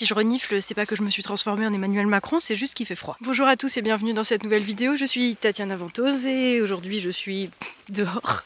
Si je renifle, c'est pas que je me suis transformée en Emmanuel Macron, c'est juste qu'il fait froid. Bonjour à tous et bienvenue dans cette nouvelle vidéo. Je suis Tatiana Ventose et aujourd'hui je suis dehors.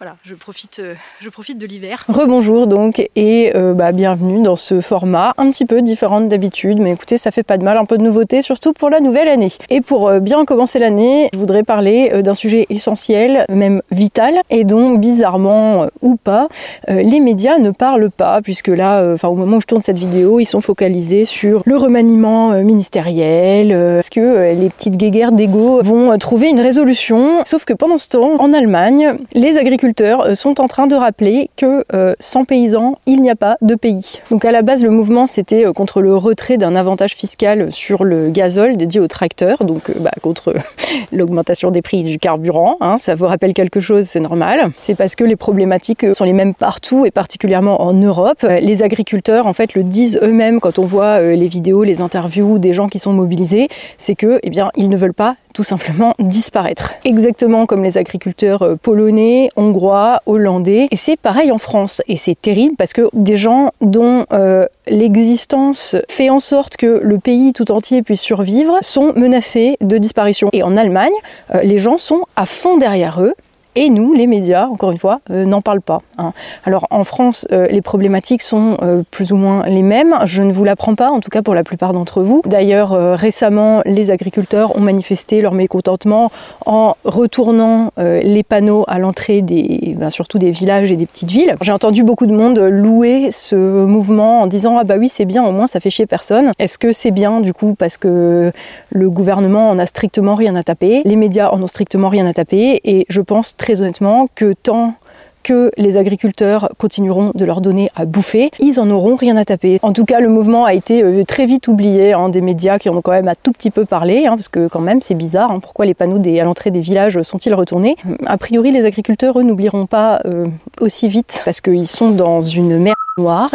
Voilà, je profite, euh, je profite de l'hiver. Rebonjour donc et euh, bah, bienvenue dans ce format un petit peu différent d'habitude, mais écoutez, ça fait pas de mal, un peu de nouveauté, surtout pour la nouvelle année. Et pour euh, bien commencer l'année, je voudrais parler d'un sujet essentiel, même vital, et dont bizarrement ou pas, les médias ne parlent pas, puisque là, enfin au moment où je tourne cette vidéo, ils sont focalisés sur le remaniement ministériel, est-ce que les petites guéguerres d'ego vont trouver une résolution, sauf que pendant ce temps, en Allemagne, les agriculteurs euh, sont en train de rappeler que euh, sans paysans, il n'y a pas de pays. Donc à la base, le mouvement, c'était euh, contre le retrait d'un avantage fiscal sur le gazole dédié aux tracteurs, donc bah, contre l'augmentation des prix du carburant. Hein. ça vous rappelle quelque chose, c'est normal. C'est parce que les problématiques sont les mêmes partout et particulièrement en Europe. Les agriculteurs, en fait, le disent eux-mêmes quand on voit les vidéos, les interviews des gens qui sont mobilisés, c'est que, eh bien, ils ne veulent pas tout simplement disparaître. Exactement comme les agriculteurs euh, polonais, hongrois, hollandais. Et c'est pareil en France. Et c'est terrible parce que des gens dont euh, l'existence fait en sorte que le pays tout entier puisse survivre sont menacés de disparition. Et en Allemagne, euh, les gens sont à fond derrière eux et nous, les médias, encore une fois, euh, n'en parlent pas. Hein. Alors en France, euh, les problématiques sont euh, plus ou moins les mêmes. Je ne vous l'apprends pas, en tout cas pour la plupart d'entre vous. D'ailleurs, récemment, les agriculteurs ont manifesté leur mécontentement en retournant les panneaux à l'entrée des, ben, surtout des villages et des petites villes. J'ai entendu beaucoup de monde louer ce mouvement en disant ah bah oui c'est bien, au moins ça fait chier personne. Est-ce que c'est bien du coup parce que le gouvernement en a strictement rien à taper, les médias en ont strictement rien à taper, et je pense très honnêtement que tant que les agriculteurs continueront de leur donner à bouffer, ils en auront rien à taper. En tout cas, le mouvement a été euh, très vite oublié hein, des médias qui en ont quand même un tout petit peu parlé, hein, parce que quand même c'est bizarre, hein, pourquoi les panneaux à l'entrée des villages sont-ils retournés? A priori, les agriculteurs, eux, n'oublieront pas euh, aussi vite, parce qu'ils sont dans une merde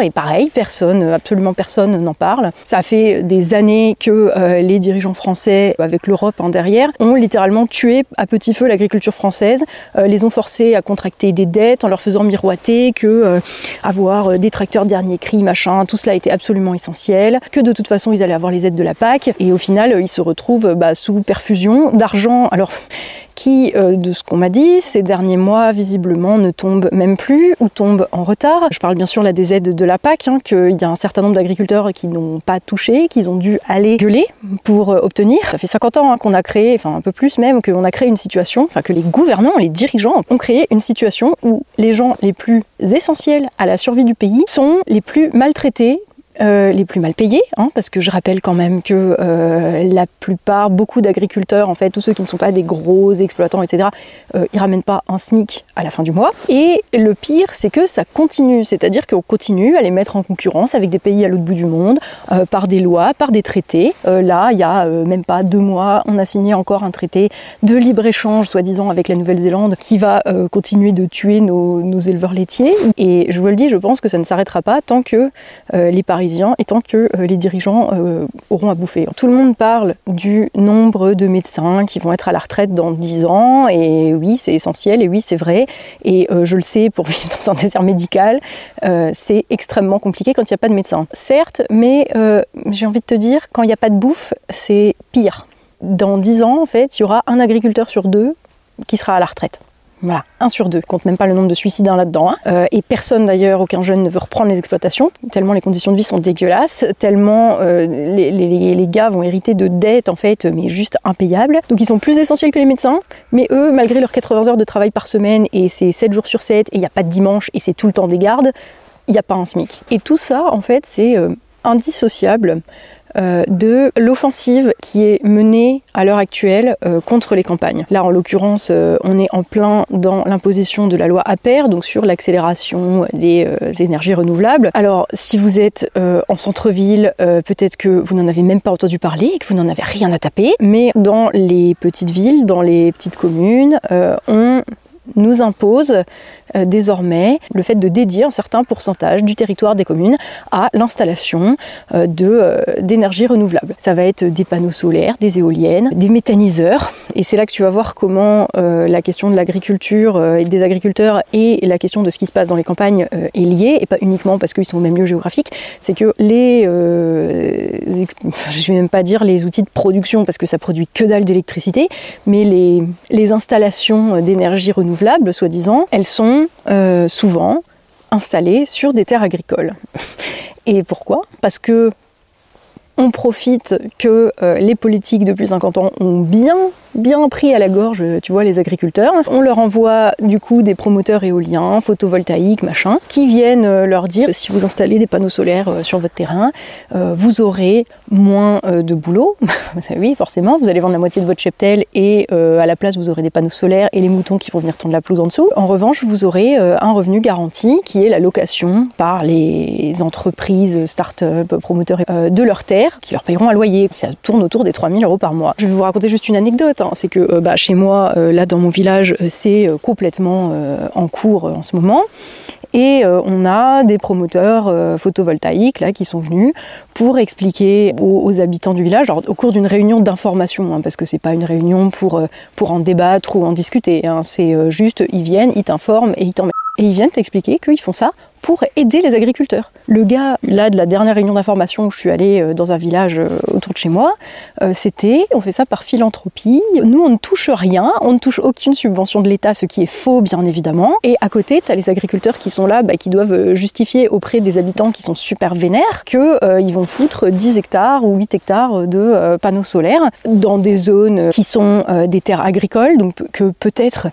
et pareil, personne, absolument personne n'en parle. Ça fait des années que euh, les dirigeants français, avec l'Europe en derrière, ont littéralement tué à petit feu l'agriculture française, euh, les ont forcés à contracter des dettes en leur faisant miroiter que euh, avoir des tracteurs dernier cri, machin, tout cela était absolument essentiel, que de toute façon ils allaient avoir les aides de la PAC et au final ils se retrouvent bah, sous perfusion d'argent. Alors qui, euh, de ce qu'on m'a dit, ces derniers mois, visiblement, ne tombe même plus ou tombe en retard. Je parle bien sûr là des aides de la PAC, hein, qu'il y a un certain nombre d'agriculteurs qui n'ont pas touché, qu'ils ont dû aller gueuler pour euh, obtenir. Ça fait 50 ans hein, qu'on a créé, enfin un peu plus même, qu'on a créé une situation, enfin que les gouvernants, les dirigeants ont créé une situation où les gens les plus essentiels à la survie du pays sont les plus maltraités, euh, les plus mal payés, hein, parce que je rappelle quand même que euh, la plupart, beaucoup d'agriculteurs, en fait, tous ceux qui ne sont pas des gros exploitants, etc., euh, ils ramènent pas un SMIC à la fin du mois. Et le pire, c'est que ça continue, c'est-à-dire qu'on continue à les mettre en concurrence avec des pays à l'autre bout du monde, par des lois, par des traités. là, il y a même pas deux mois, on a signé encore un traité de libre-échange, soi-disant, avec la Nouvelle-Zélande, qui va continuer de tuer nos, nos, éleveurs laitiers. Et je vous le dis, je pense que ça ne s'arrêtera pas tant que les Parisiens et tant que euh, les dirigeants euh, auront à bouffer. Tout le monde parle du nombre de médecins qui vont être à la retraite dans 10 ans, et oui, c'est essentiel, et oui, c'est vrai, et euh, je le sais, pour vivre dans un désert médical, c'est extrêmement compliqué quand il n'y a pas de médecin. Certes, mais j'ai envie de te dire, quand il n'y a pas de bouffe, c'est pire. Dans 10 ans, en fait, il y aura un agriculteur sur deux qui sera à la retraite. Voilà, un sur deux. Compte même pas le nombre de suicides là-dedans. Hein. Euh, et personne d'ailleurs, aucun jeune ne veut reprendre les exploitations, tellement les conditions de vie sont dégueulasses, tellement euh, les, gars vont hériter de dettes en fait, mais juste impayables. Donc ils sont plus essentiels que les médecins, mais eux, malgré leurs 80 heures de travail par semaine, et c'est 7 jours sur 7, et il n'y a pas de dimanche, et c'est tout le temps des gardes, il n'y a pas un SMIC. Et tout ça, en fait, c'est euh, indissociable de l'offensive qui est menée à l'heure actuelle euh, contre les campagnes. Là, en l'occurrence, euh, on est en plein dans l'imposition de la loi APER, donc sur l'accélération des énergies renouvelables. Alors, si vous êtes en centre-ville, peut-être que vous n'en avez même pas entendu parler et que vous n'en avez rien à taper, mais dans les petites villes, dans les petites communes, on nous impose euh, désormais le fait de dédier un certain pourcentage du territoire des communes à l'installation euh, euh, d'énergie renouvelable. Ça va être des panneaux solaires, des éoliennes, des méthaniseurs. Et c'est là que tu vas voir comment la question de l'agriculture et des agriculteurs et la question de ce qui se passe dans les campagnes est liée, et pas uniquement parce qu'ils sont au même lieu géographique. C'est que les je vais même pas dire les outils de production parce que ça produit que dalle d'électricité, mais les installations d'énergie renouvelable, soi-disant, elles sont euh, souvent installées sur des terres agricoles. Et pourquoi? Parce que on profite que euh, les politiques depuis 50 ans ont bien bien pris à la gorge, tu vois, les agriculteurs. On leur envoie du coup des promoteurs éoliens, photovoltaïques, machin, qui viennent euh, leur dire si vous installez des panneaux solaires euh, sur votre terrain, euh, vous aurez moins de boulot. oui, forcément, vous allez vendre la moitié de votre cheptel et à la place vous aurez des panneaux solaires et les moutons qui vont venir tondre la pelouse en dessous. En revanche, vous aurez un revenu garanti qui est la location par les entreprises, start-up, promoteurs de leur qui leur payeront un loyer. Ça tourne autour des 3000 euros par mois. Je vais vous raconter juste une anecdote. Hein. C'est que euh, bah, chez moi, euh, là dans mon village, euh, c'est complètement en cours en ce moment. Et on a des promoteurs photovoltaïques là qui sont venus pour expliquer aux, habitants du village, au cours d'une réunion d'information, hein, parce que c'est pas une réunion pour, pour en débattre ou en discuter. Hein. c'est juste, ils viennent, ils t'informent et ils t'emmènent. Et ils viennent t'expliquer qu'ils font ça pour aider les agriculteurs. Le gars, là, de la dernière réunion d'information où je suis allée euh, dans un village euh, autour de chez moi, euh, c'était, on fait ça par philanthropie. Nous, on ne touche rien, on ne touche aucune subvention de l'État, ce qui est faux, bien évidemment. Et à côté, tu as les agriculteurs qui sont là, bah, qui doivent justifier auprès des habitants qui sont super vénères qu'ils vont foutre 10 hectares ou 8 hectares de panneaux solaires dans des zones qui sont des terres agricoles, donc que peut-être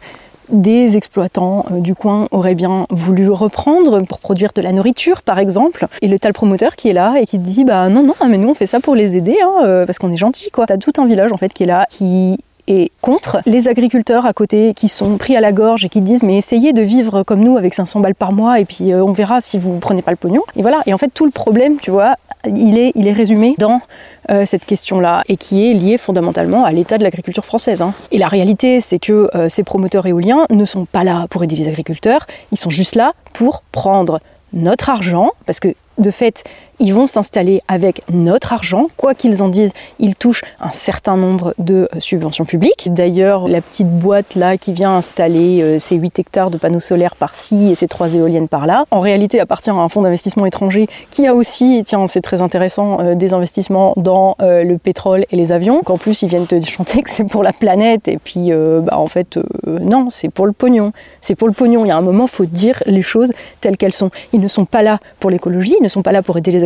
des exploitants euh, du coin auraient bien voulu reprendre pour produire de la nourriture, par exemple. Et le tal promoteur qui est là et qui dit bah non non mais nous on fait ça pour les aider hein, euh, parce qu'on est gentil quoi. T'as tout un village en fait qui est là qui est contre les agriculteurs à côté qui sont pris à la gorge et qui disent mais essayez de vivre comme nous avec 500 balles par mois et puis euh, on verra si vous prenez pas le pognon. Et voilà. Et en fait tout le problème, tu vois, il est, il est résumé dans euh, cette question-là et qui est liée fondamentalement à l'état de l'agriculture française. Hein. Et la réalité, c'est que euh, ces promoteurs éoliens ne sont pas là pour aider les agriculteurs, ils sont juste là pour prendre notre argent, parce que de fait, ils vont s'installer avec notre argent. Quoi qu'ils en disent, ils touchent un certain nombre de euh, subventions publiques. D'ailleurs, la petite boîte là qui vient installer euh, ses 8 hectares de panneaux solaires par-ci et ses 3 éoliennes par-là, en réalité appartient à un fonds d'investissement étranger qui a aussi, tiens, c'est très intéressant, euh, des investissements dans le pétrole et les avions. Qu'en plus, ils viennent te chanter que c'est pour la planète. Et puis, bah, en fait, non, c'est pour le pognon. C'est pour le pognon. Il y a un moment, faut dire les choses telles qu'elles sont. Ils ne sont pas là pour l'écologie, ils ne sont pas là pour aider les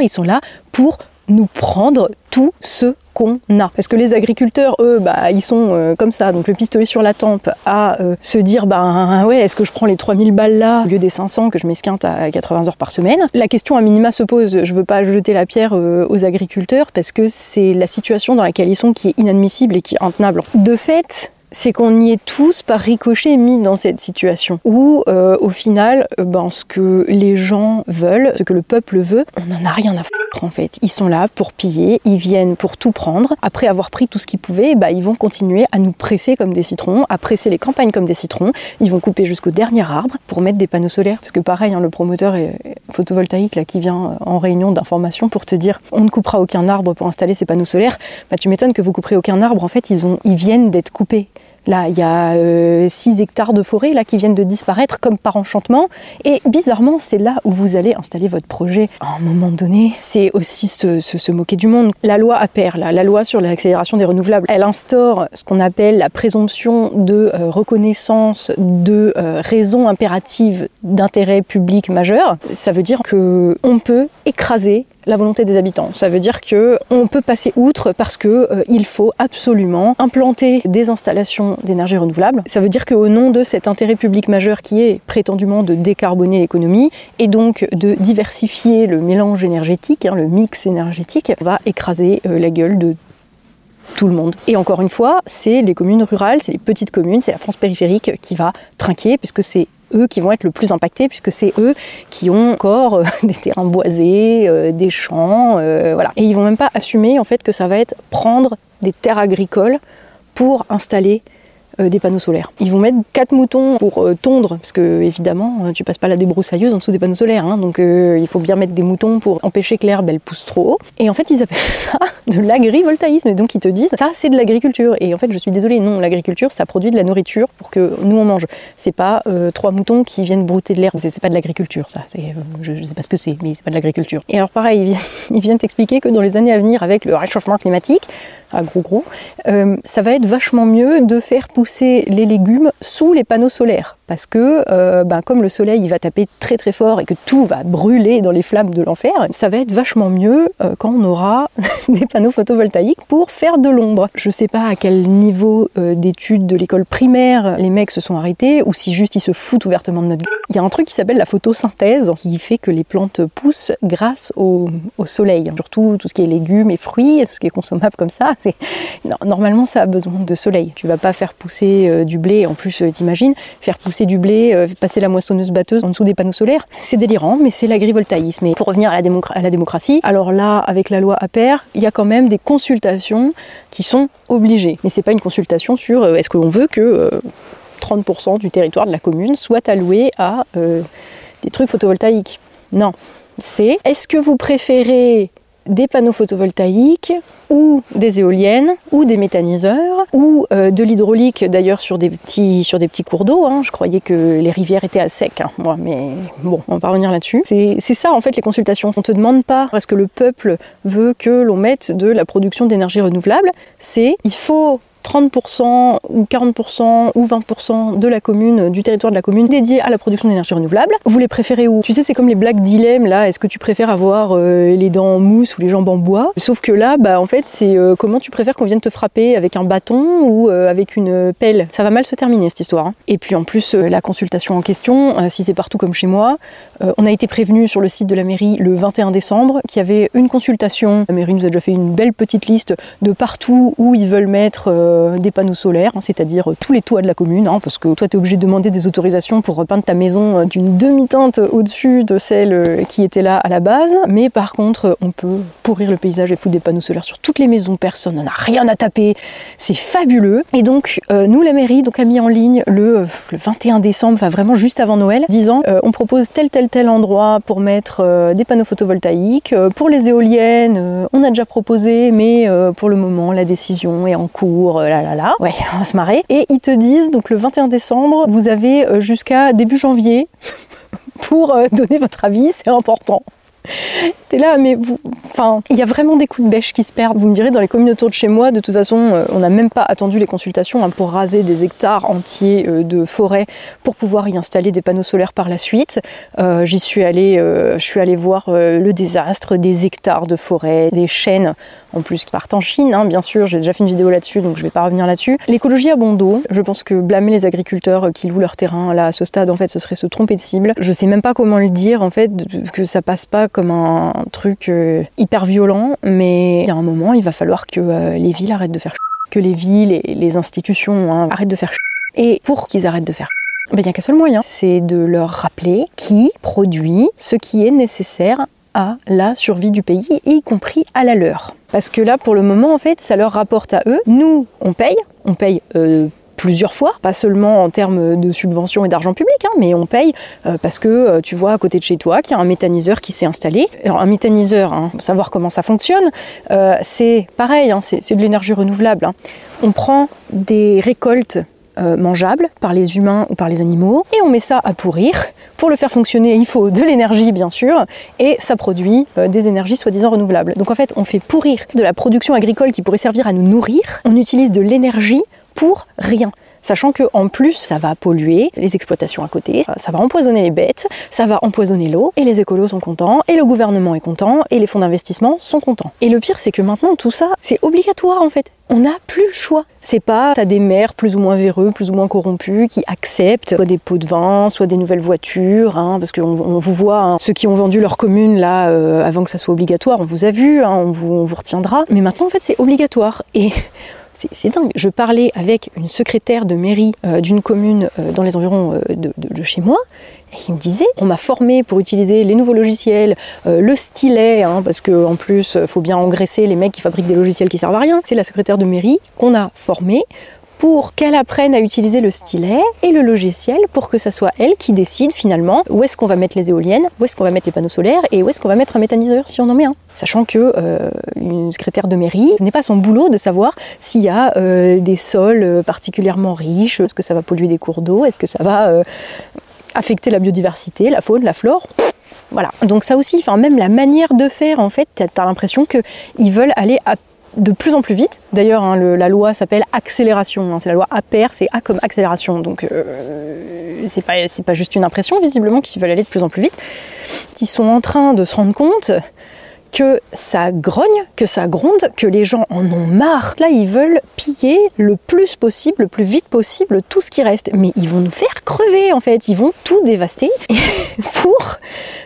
ils sont là pour nous prendre tout ce qu'on a. Parce que les agriculteurs, eux, bah, ils sont euh, comme ça, donc le pistolet sur la tempe, à euh, se dire, bah ouais, est-ce que je prends les 3000 balles là, au lieu des 500 que je m'esquinte à 80 heures par semaine? La question à minima se pose, je veux pas jeter la pierre euh, aux agriculteurs, parce que c'est la situation dans laquelle ils sont qui est inadmissible et qui est intenable. De fait, c'est qu'on y est tous par ricochet mis dans cette situation. Où euh, au final ben, ce que les gens veulent, ce que le peuple veut, on n'en a rien à foutre en fait. Ils sont là pour piller, ils viennent pour tout prendre. Après avoir pris tout ce qu'ils pouvaient, ben, ils vont continuer à nous presser comme des citrons, à presser les campagnes comme des citrons. Ils vont couper jusqu'au dernier arbre pour mettre des panneaux solaires. Parce que pareil, hein, le promoteur photovoltaïque là, qui vient en réunion d'information pour te dire on ne coupera aucun arbre pour installer ces panneaux solaires, bah, tu m'étonnes que vous couperez aucun arbre. En fait, ils, ont, ils viennent d'être coupés. Là, il y a 6 euh, hectares de forêt là, qui viennent de disparaître comme par enchantement. Et bizarrement, c'est là où vous allez installer votre projet. À un moment donné, c'est aussi se, moquer du monde. La loi APER, la loi sur l'accélération des renouvelables, elle instaure ce qu'on appelle la présomption de euh, reconnaissance de euh, raisons impératives d'intérêt public majeur. Ça veut dire qu'on peut écraser la volonté des habitants. Ça veut dire que on peut passer outre parce que euh, il faut absolument implanter des installations d'énergie renouvelable. Ça veut dire qu'au nom de cet intérêt public majeur qui est prétendument de décarboner l'économie et donc de diversifier le mélange énergétique, hein, le mix énergétique, va écraser euh, la gueule de tout le monde. Et encore une fois, c'est les communes rurales, c'est les petites communes, c'est la France périphérique qui va trinquer puisque c'est eux qui vont être le plus impactés puisque c'est eux qui ont encore euh, des terrains boisés, euh, des champs, euh. Et ils vont même pas assumer en fait que ça va être prendre des terres agricoles pour installer des panneaux solaires. Ils vont mettre quatre moutons pour tondre, parce que évidemment, tu passes pas la débroussailleuse en dessous des panneaux solaires, hein, donc il faut bien mettre des moutons pour empêcher que l'herbe elle pousse trop haut. Et en fait, ils appellent ça de l'agrivoltaïsme. Et donc ils te disent ça c'est de l'agriculture. Et en fait, je suis désolée, non, l'agriculture ça produit de la nourriture pour que nous on mange. C'est pas trois moutons qui viennent brouter de l'herbe. C'est pas de l'agriculture, ça. je, je sais pas ce que c'est, mais c'est pas de l'agriculture. Et alors pareil, ils viennent t'expliquer que dans les années à venir, avec le réchauffement climatique, à gros gros, euh, ça va être vachement mieux de faire pousser les légumes sous les panneaux solaires. Parce que euh, ben, comme le soleil il va taper très très fort et que tout va brûler dans les flammes de l'enfer, ça va être vachement mieux euh, quand on aura des panneaux photovoltaïques pour faire de l'ombre. Je sais pas à quel niveau d'études de l'école primaire les mecs se sont arrêtés ou si juste ils se foutent ouvertement de notre gueule. Il y a un truc qui s'appelle la photosynthèse qui fait que les plantes poussent grâce au, soleil. Surtout tout ce qui est légumes et fruits, tout ce qui est consommable comme ça, normalement ça a besoin de soleil. Tu vas pas faire pousser euh, du blé, en plus euh, t'imagines, faire pousser du blé, euh, passer la moissonneuse batteuse en dessous des panneaux solaires. C'est délirant, mais c'est l'agrivoltaïsme. Et pour revenir à la, démocratie, alors là, avec la loi APER, il y a quand même des consultations qui sont obligées. Mais c'est pas une consultation sur est-ce qu'on veut que 30% du territoire de la commune soit alloué à des trucs photovoltaïques. Non. C'est est-ce que vous préférez des panneaux photovoltaïques ou des éoliennes ou des méthaniseurs ou euh, de l'hydraulique d'ailleurs sur des petits sur des petits cours d'eau. Hein. Je croyais que les rivières étaient à sec, hein, moi, mais bon, on va pas revenir là-dessus. C'est ça en fait les consultations. On te demande pas parce que le peuple veut que l'on mette de la production d'énergie renouvelable. C'est il faut 30% ou 40% ou 20% de la commune, du territoire de la commune dédié à la production d'énergie renouvelable. Vous les préférez où? Tu sais, c'est comme les blagues dilemmes là. Est-ce que tu préfères avoir euh, les dents en mousse ou les jambes en bois? Sauf que là, bah en fait, c'est euh, comment tu préfères qu'on vienne te frapper avec un bâton ou euh, avec une pelle? Ça va mal se terminer cette histoire. Hein. Et puis en plus, la consultation en question, si c'est partout comme chez moi, on a été prévenu sur le site de la mairie le 21 décembre qu'il y avait une consultation. La mairie nous a déjà fait une belle petite liste de partout où ils veulent mettre euh, des panneaux solaires, hein, c'est-à-dire euh, tous les toits de la commune, hein, parce que toi tu es obligé de demander des autorisations pour peindre ta maison euh, d'une demi-teinte au-dessus de celle qui était là à la base, mais par contre on peut pourrir le paysage et foutre des panneaux solaires sur toutes les maisons, personne n'en a rien à taper, c'est fabuleux. Et donc nous la mairie donc a mis en ligne le, 21 décembre, enfin vraiment juste avant Noël, disant on propose tel tel tel endroit pour mettre des panneaux photovoltaïques, pour les éoliennes on a déjà proposé mais pour le moment la décision est en cours, là, ouais, on se marrer. Et ils te disent, donc le 21 décembre, vous avez euh, jusqu'à début janvier pour euh, donner votre avis, c'est important. T'es là, mais vous. Enfin, il y a vraiment des coups de bêche qui se perdent. Vous me direz, dans les communes autour de chez moi, de toute façon, euh, on n'a même pas attendu les consultations hein, pour raser des hectares entiers de forêt pour pouvoir y installer des panneaux solaires par la suite. J'y suis allée, je suis allée voir le désastre des hectares de forêt, des chênes en plus qui partent en Chine, hein, bien sûr. J'ai déjà fait une vidéo là-dessus, donc je vais pas revenir là-dessus. L'écologie à bon dos. Je pense que blâmer les agriculteurs qui louent leur terrain là à ce stade, en fait, ce serait se tromper de cible. Je sais même pas comment le dire, en fait, que ça passe pas comme un truc euh, hyper violent, mais il y a un moment, il va falloir que euh, les villes arrêtent de faire que les villes et les institutions hein, arrêtent de faire Et pour qu'ils arrêtent de faire ben, il n'y a qu'un seul moyen, c'est de leur rappeler qui produit ce qui est nécessaire à la survie du pays, y compris à la leur. Parce que là, pour le moment, en fait, ça leur rapporte à eux. Nous, on paye, on paye euh, plusieurs fois, pas seulement en termes de subventions et d'argent public, hein, mais on paye euh, parce que euh, tu vois à côté de chez toi qu'il y a un méthaniseur qui s'est installé. Alors un méthaniseur, hein, savoir comment ça fonctionne, c'est pareil, hein, c'est de l'énergie renouvelable. On prend des récoltes mangeables par les humains ou par les animaux et on met ça à pourrir. Pour le faire fonctionner, il faut de l'énergie bien sûr et ça produit des énergies soi-disant renouvelables. Donc en fait, on fait pourrir de la production agricole qui pourrait servir à nous nourrir. On utilise de l'énergie pour rien. Sachant que en plus, ça va polluer les exploitations à côté, ça, va empoisonner les bêtes, ça va empoisonner l'eau, et les écolos sont contents, et le gouvernement est content, et les fonds d'investissement sont contents. Et le pire, c'est que maintenant, tout ça, c'est obligatoire en fait. On n'a plus le choix. C'est pas t'as des maires plus ou moins véreux, plus ou moins corrompus qui acceptent soit des pots de vin, soit des nouvelles voitures, hein, parce qu'on on vous voit, hein, ceux qui ont vendu leur commune là euh, avant que ça soit obligatoire, on vous a vu, hein, on, vous, on vous retiendra. Mais maintenant en fait c'est obligatoire et c'est dingue. Je parlais avec une secrétaire de mairie euh, d'une commune euh, dans les environs euh, de, chez moi. Et il me disait, on m'a formé pour utiliser les nouveaux logiciels, le stylet, hein, parce qu'en plus, il faut bien engraisser les mecs qui fabriquent des logiciels qui servent à rien. C'est la secrétaire de mairie qu'on a formée pour qu'elle apprenne à utiliser le stylet et le logiciel pour que ça soit elle qui décide finalement où est-ce qu'on va mettre les éoliennes, où est-ce qu'on va mettre les panneaux solaires et où est-ce qu'on va mettre un méthaniseur si on en met un. Sachant que euh, une secrétaire de mairie, ce n'est pas son boulot de savoir s'il y a euh, des sols particulièrement riches, est-ce que ça va polluer des cours d'eau, est-ce que ça va euh, affecter la biodiversité, la faune, la flore. Voilà. Donc ça aussi, enfin même la manière de faire, en fait, tu as l'impression qu'ils veulent aller de plus en plus vite. D'ailleurs, hein, la loi s'appelle accélération. Hein. c'est la loi APR, c'est A comme accélération. Donc, euh, c'est pas, pas juste une impression, visiblement, qu'ils veulent aller de plus en plus vite. Ils sont en train de se rendre compte que ça grogne, que ça gronde, que les gens en ont marre. Là, ils veulent piller le plus possible, le plus vite possible tout ce qui reste. Mais ils vont nous faire crever en fait. Ils vont tout dévaster pour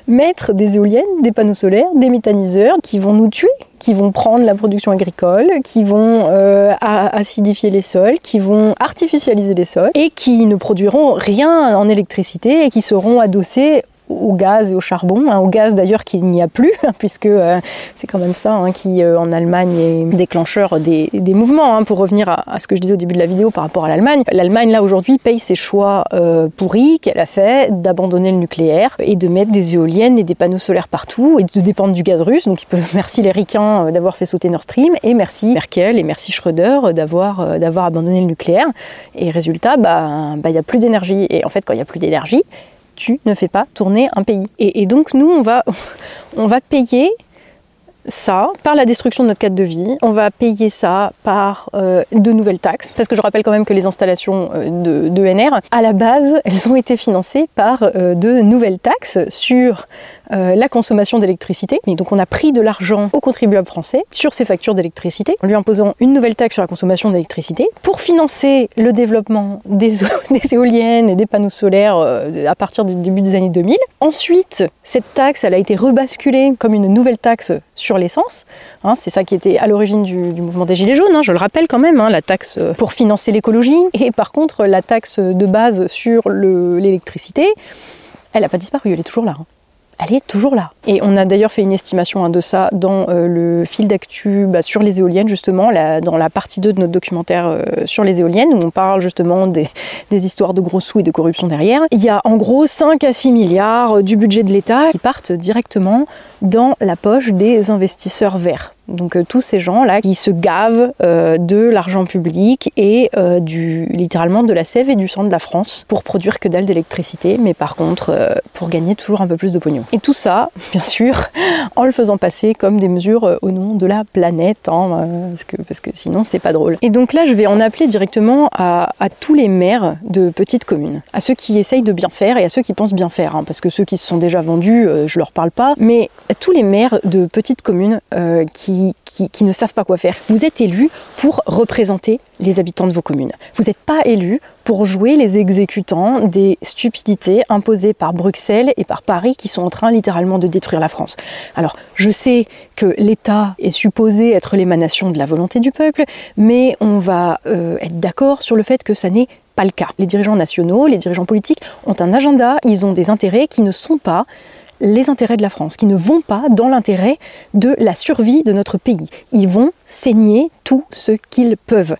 mettre des éoliennes, des panneaux solaires, des méthaniseurs qui vont nous tuer, qui vont prendre la production agricole, qui vont euh, acidifier les sols, qui vont artificialiser les sols et qui ne produiront rien en électricité et qui seront adossés au gaz et au charbon, hein, au gaz d'ailleurs qu'il n'y a plus, puisque euh, c'est quand même ça hein, qui euh, en Allemagne est déclencheur des, mouvements. Hein, pour revenir à, ce que je disais au début de la vidéo par rapport à l'Allemagne, l'Allemagne là aujourd'hui paye ses choix euh, pourris qu'elle a fait d'abandonner le nucléaire et de mettre des éoliennes et des panneaux solaires partout et de dépendre du gaz russe. Donc merci les ricains d'avoir fait sauter Nord Stream et merci Merkel et merci Schröder d'avoir d'avoir abandonné le nucléaire. Et résultat, bah, bah, il n'y a plus d'énergie. Et en fait, quand il n'y a plus d'énergie, tu ne fais pas tourner un pays. Et, donc nous, on va, on va payer ça par la destruction de notre cadre de vie, on va payer ça par euh, de nouvelles taxes, parce que je rappelle quand même que les installations euh, de, NR, à la base, elles ont été financées par euh, de nouvelles taxes sur la consommation d'électricité. Donc on a pris de l'argent aux contribuables français sur ces factures d'électricité, en lui imposant une nouvelle taxe sur la consommation d'électricité pour financer le développement des, des éoliennes et des panneaux solaires à partir du début des années 2000. Ensuite, cette taxe, elle a été rebasculée comme une nouvelle taxe sur l'essence. Hein, c'est ça qui était à l'origine du, mouvement des Gilets jaunes, hein, je le rappelle quand même, hein, la taxe pour financer l'écologie. Et par contre, la taxe de base sur l'électricité, elle n'a pas disparu, elle est toujours là elle est toujours là. Et on a d'ailleurs fait une estimation de ça dans euh, le fil d'actu bah, sur les éoliennes, justement, dans la partie 2 de notre documentaire euh, sur les éoliennes, où on parle justement des, histoires de gros sous et de corruption derrière. Il y a en gros 5 à 6 milliards euh, du budget de l'État qui partent directement dans la poche des investisseurs verts. Donc tous ces gens-là qui se gavent de l'argent public et du, littéralement de la sève et du sang de la France pour produire que dalle d'électricité, mais par contre pour gagner toujours un peu plus de pognon. Et tout ça, bien sûr, en le faisant passer comme des mesures euh, au nom de la planète, hein, euh, parce, que, parce que sinon c'est pas drôle. Et donc là, je vais en appeler directement à, tous les maires de petites communes, à ceux qui essayent de bien faire et à ceux qui pensent bien faire, hein, parce que ceux qui se sont déjà vendus, euh, je leur parle pas, mais tous les maires de petites communes qui, qui, ne savent pas quoi faire. Vous êtes élus pour représenter les habitants de vos communes. Vous n'êtes pas élus pour jouer les exécutants des stupidités imposées par Bruxelles et par Paris qui sont en train littéralement de détruire la France. Alors, je sais que l'État est supposé être l'émanation de la volonté du peuple, mais on va euh, être d'accord sur le fait que ça n'est pas le cas. Les dirigeants nationaux, les dirigeants politiques ont un agenda, ils ont des intérêts qui ne sont pas les intérêts de la France, qui ne vont pas dans l'intérêt de la survie de notre pays. Ils vont saigner tout ce qu'ils peuvent.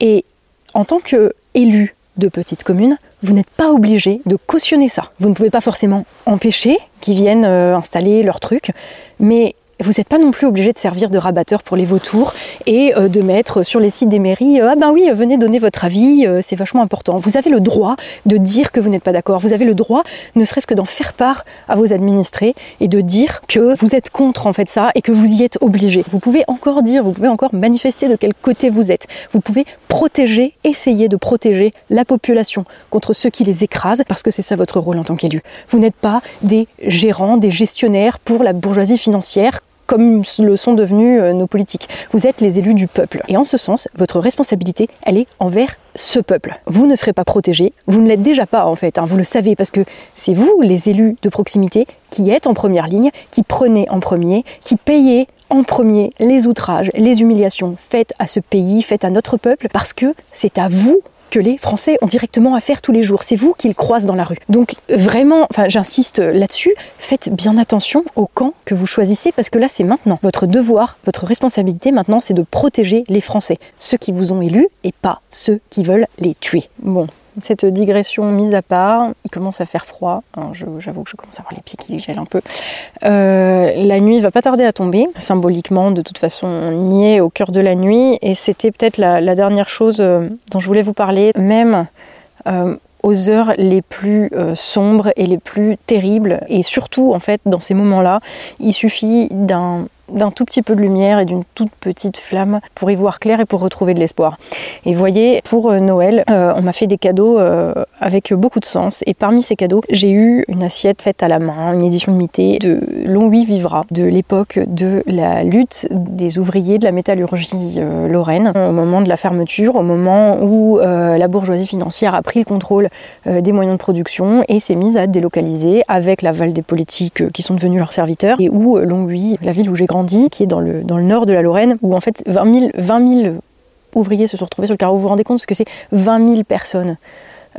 Et en tant qu'élu de petite commune, vous n'êtes pas obligé de cautionner ça. Vous ne pouvez pas forcément empêcher qu'ils viennent euh, installer leurs trucs, mais vous n'êtes pas non plus obligé de servir de rabatteur pour les vautours et euh, de mettre sur les sites des mairies euh, Ah ben oui, venez donner votre avis, euh, c'est vachement important. Vous avez le droit de dire que vous n'êtes pas d'accord. Vous avez le droit, ne serait-ce que d'en faire part à vos administrés et de dire que vous êtes contre en fait ça et que vous y êtes obligé. Vous pouvez encore dire, vous pouvez encore manifester de quel côté vous êtes. Vous pouvez protéger, essayer de protéger la population contre ceux qui les écrasent parce que c'est ça votre rôle en tant qu'élu. Vous n'êtes pas des gérants, des gestionnaires pour la bourgeoisie financière comme le sont devenus euh, nos politiques. Vous êtes les élus du peuple. Et en ce sens, votre responsabilité, elle est envers ce peuple. Vous ne serez pas protégés, vous ne l'êtes déjà pas en fait, hein. vous le savez, parce que c'est vous, les élus de proximité, qui êtes en première ligne, qui prenez en premier, qui payez en premier les outrages, les humiliations faites à ce pays, faites à notre peuple, parce que c'est à vous que les Français ont directement à faire tous les jours. C'est vous qu'ils croisent dans la rue. Donc vraiment, enfin j'insiste là-dessus, faites bien attention au camp que vous choisissez parce que là c'est maintenant. Votre devoir, votre responsabilité maintenant c'est de protéger les Français, ceux qui vous ont élus et pas ceux qui veulent les tuer. Bon, cette digression mise à part, il commence à faire froid. J'avoue que je commence à avoir les pieds qui gèlent un peu. Euh, la nuit va pas tarder à tomber. Symboliquement, de toute façon, on y est au cœur de la nuit. Et c'était peut-être la, dernière chose euh, dont je voulais vous parler, même. Euh, aux heures les plus sombres et les plus terribles. Et surtout, en fait, dans ces moments-là, il suffit d'un d'un tout petit peu de lumière et d'une toute petite flamme pour y voir clair et pour retrouver de l'espoir. Et voyez, pour euh, Noël, euh, on m'a fait des cadeaux euh, avec beaucoup de sens. Et parmi ces cadeaux, j'ai eu une assiette faite à la main, une édition limitée de Longwy Vivra, de l'époque de la lutte des ouvriers de la métallurgie lorraine, au moment de la fermeture, au moment où la bourgeoisie financière a pris le contrôle des moyens de production et s'est mise à délocaliser avec l'aval des politiques qui sont devenus leurs serviteurs et où Longwy, la ville où j'ai grandi, qui est dans le, nord de la Lorraine, où en fait 20 000, 20 000 ouvriers se sont retrouvés sur le carreau. Vous vous rendez compte ce que c'est 20 000 personnes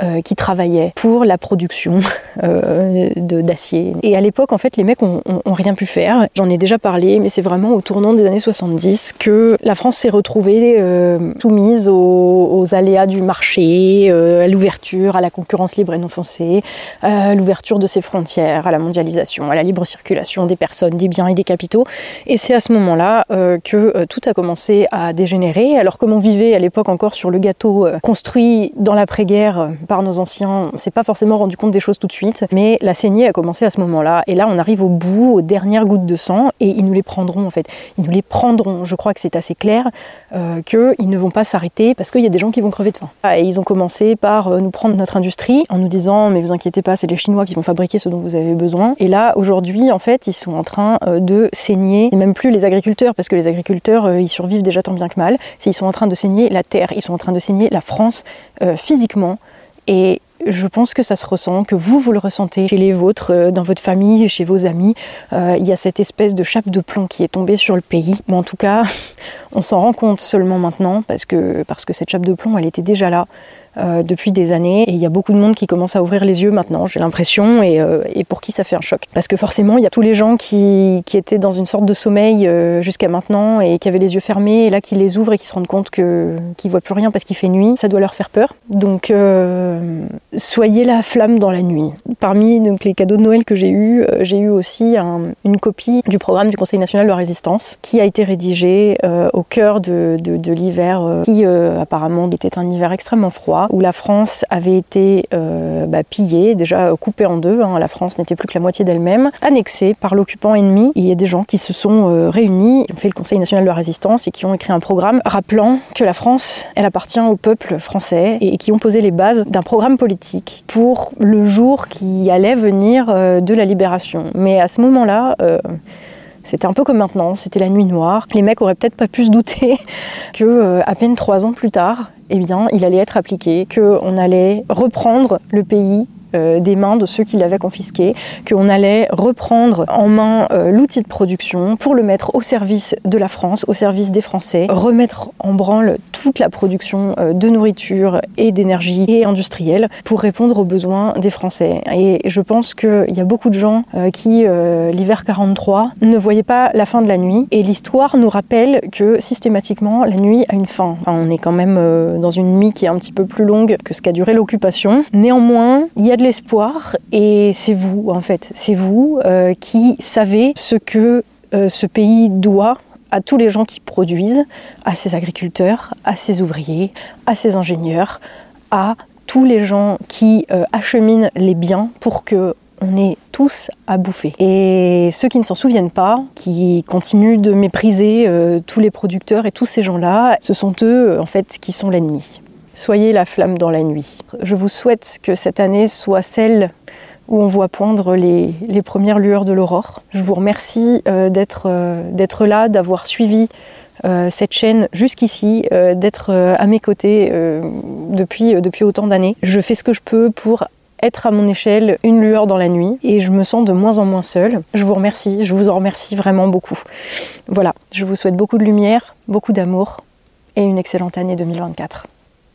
euh, qui travaillaient pour la production euh, d'acier. Et à l'époque, en fait, les mecs ont, rien pu faire. J'en ai déjà parlé, mais c'est vraiment au tournant des années 70 que la France s'est retrouvée euh, soumise aux, aléas du marché, à l'ouverture, à la concurrence libre et non foncée, à l'ouverture de ses frontières, à la mondialisation, à la libre circulation des personnes, des biens et des capitaux. Et c'est à ce moment-là que tout a commencé à dégénérer. Alors comme on vivait à l'époque encore sur le gâteau construit dans l'après-guerre par nos anciens, on s'est pas forcément rendu compte des choses tout de suite, mais la saignée a commencé à ce moment-là. Et là, on arrive au bout, aux dernières gouttes de sang, et ils nous les prendront en fait. Ils nous les prendront. Je crois que c'est assez clair euh, qu'ils ne vont pas s'arrêter parce qu'il y a des gens qui vont crever de faim. Ah, et ils ont commencé par euh, nous prendre notre industrie en nous disant mais vous inquiétez pas, c'est les Chinois qui vont fabriquer ce dont vous avez besoin. Et là, aujourd'hui, en fait, ils sont en train euh, de saigner, et même plus les agriculteurs, parce que les agriculteurs, ils survivent déjà tant bien que mal. Ils sont en train de saigner la terre, ils sont en train de saigner la France physiquement et je pense que ça se ressent, que vous, vous le ressentez chez les vôtres, euh, dans votre famille, chez vos amis. Euh, il y a cette espèce de chape de plomb qui est tombée sur le pays. Mais en tout cas, on s'en rend compte seulement maintenant parce que, parce que cette chape de plomb, elle était déjà là. Euh, depuis des années. Et il y a beaucoup de monde qui commence à ouvrir les yeux maintenant, j'ai l'impression, et, euh, pour qui ça fait un choc. Parce que forcément, il y a tous les gens qui, qui étaient dans une sorte de sommeil euh, jusqu'à maintenant et qui avaient les yeux fermés, et là qui les ouvrent et qui se rendent compte que, qu'ils voient plus rien parce qu'il fait nuit, ça doit leur faire peur. Donc, soyez la flamme dans la nuit. Parmi donc, les cadeaux de Noël que j'ai eu, j'ai eu aussi une copie du programme du Conseil national de résistance qui a été rédigé au cœur de, l'hiver, qui apparemment était un hiver extrêmement froid où la France avait été euh, bah, pillée, déjà coupée en deux. Hein. La France n'était plus que la moitié d'elle-même, annexée par l'occupant ennemi. il y a des gens qui se sont euh, réunis, qui ont fait le Conseil national de la résistance et qui ont écrit un programme rappelant que la France, elle appartient au peuple français et qui ont posé les bases d'un programme politique pour le jour qui allait venir euh, de la libération. Mais à ce moment-là, c'était un peu comme maintenant, c'était la nuit noire. Les mecs auraient peut-être pas pu se douter que à peine trois ans plus tard, eh bien, il allait être appliqué, qu'on allait reprendre le pays euh, des mains de ceux qui l'avaient confisqué, qu'on allait reprendre en main euh, l'outil de production pour le mettre au service de la France, au service des Français, remettre en branle toute la production euh, de nourriture et d'énergie et industrielle pour répondre aux besoins des Français. Et je pense qu'il y a beaucoup de gens qui, l'hiver 43, ne voyaient pas la fin de la nuit. Et l'histoire nous rappelle que systématiquement, la nuit a une fin. on est quand même dans une nuit qui est un petit peu plus longue que ce qu'a duré l'occupation. Néanmoins, il y a de l'espoir et c'est vous en fait, c'est vous euh, qui savez ce que euh, ce pays doit à tous les gens qui produisent, à ses agriculteurs, à ses ouvriers, à ses ingénieurs, à tous les gens qui euh, acheminent les biens pour que on ait tous à bouffer. Et ceux qui ne s'en souviennent pas, qui continuent de mépriser tous les producteurs et tous ces gens-là, ce sont eux en fait qui sont l'ennemi. Soyez la flamme dans la nuit. Je vous souhaite que cette année soit celle où on voit poindre les, premières lueurs de l'aurore. Je vous remercie euh, euh, d'être là, d'avoir suivi euh, cette chaîne jusqu'ici, d'être à mes côtés depuis, depuis autant d'années. Je fais ce que je peux pour être à mon échelle une lueur dans la nuit et je me sens de moins en moins seule. Je vous remercie, je vous en remercie vraiment beaucoup. Voilà, je vous souhaite beaucoup de lumière, beaucoup d'amour et une excellente année 2024.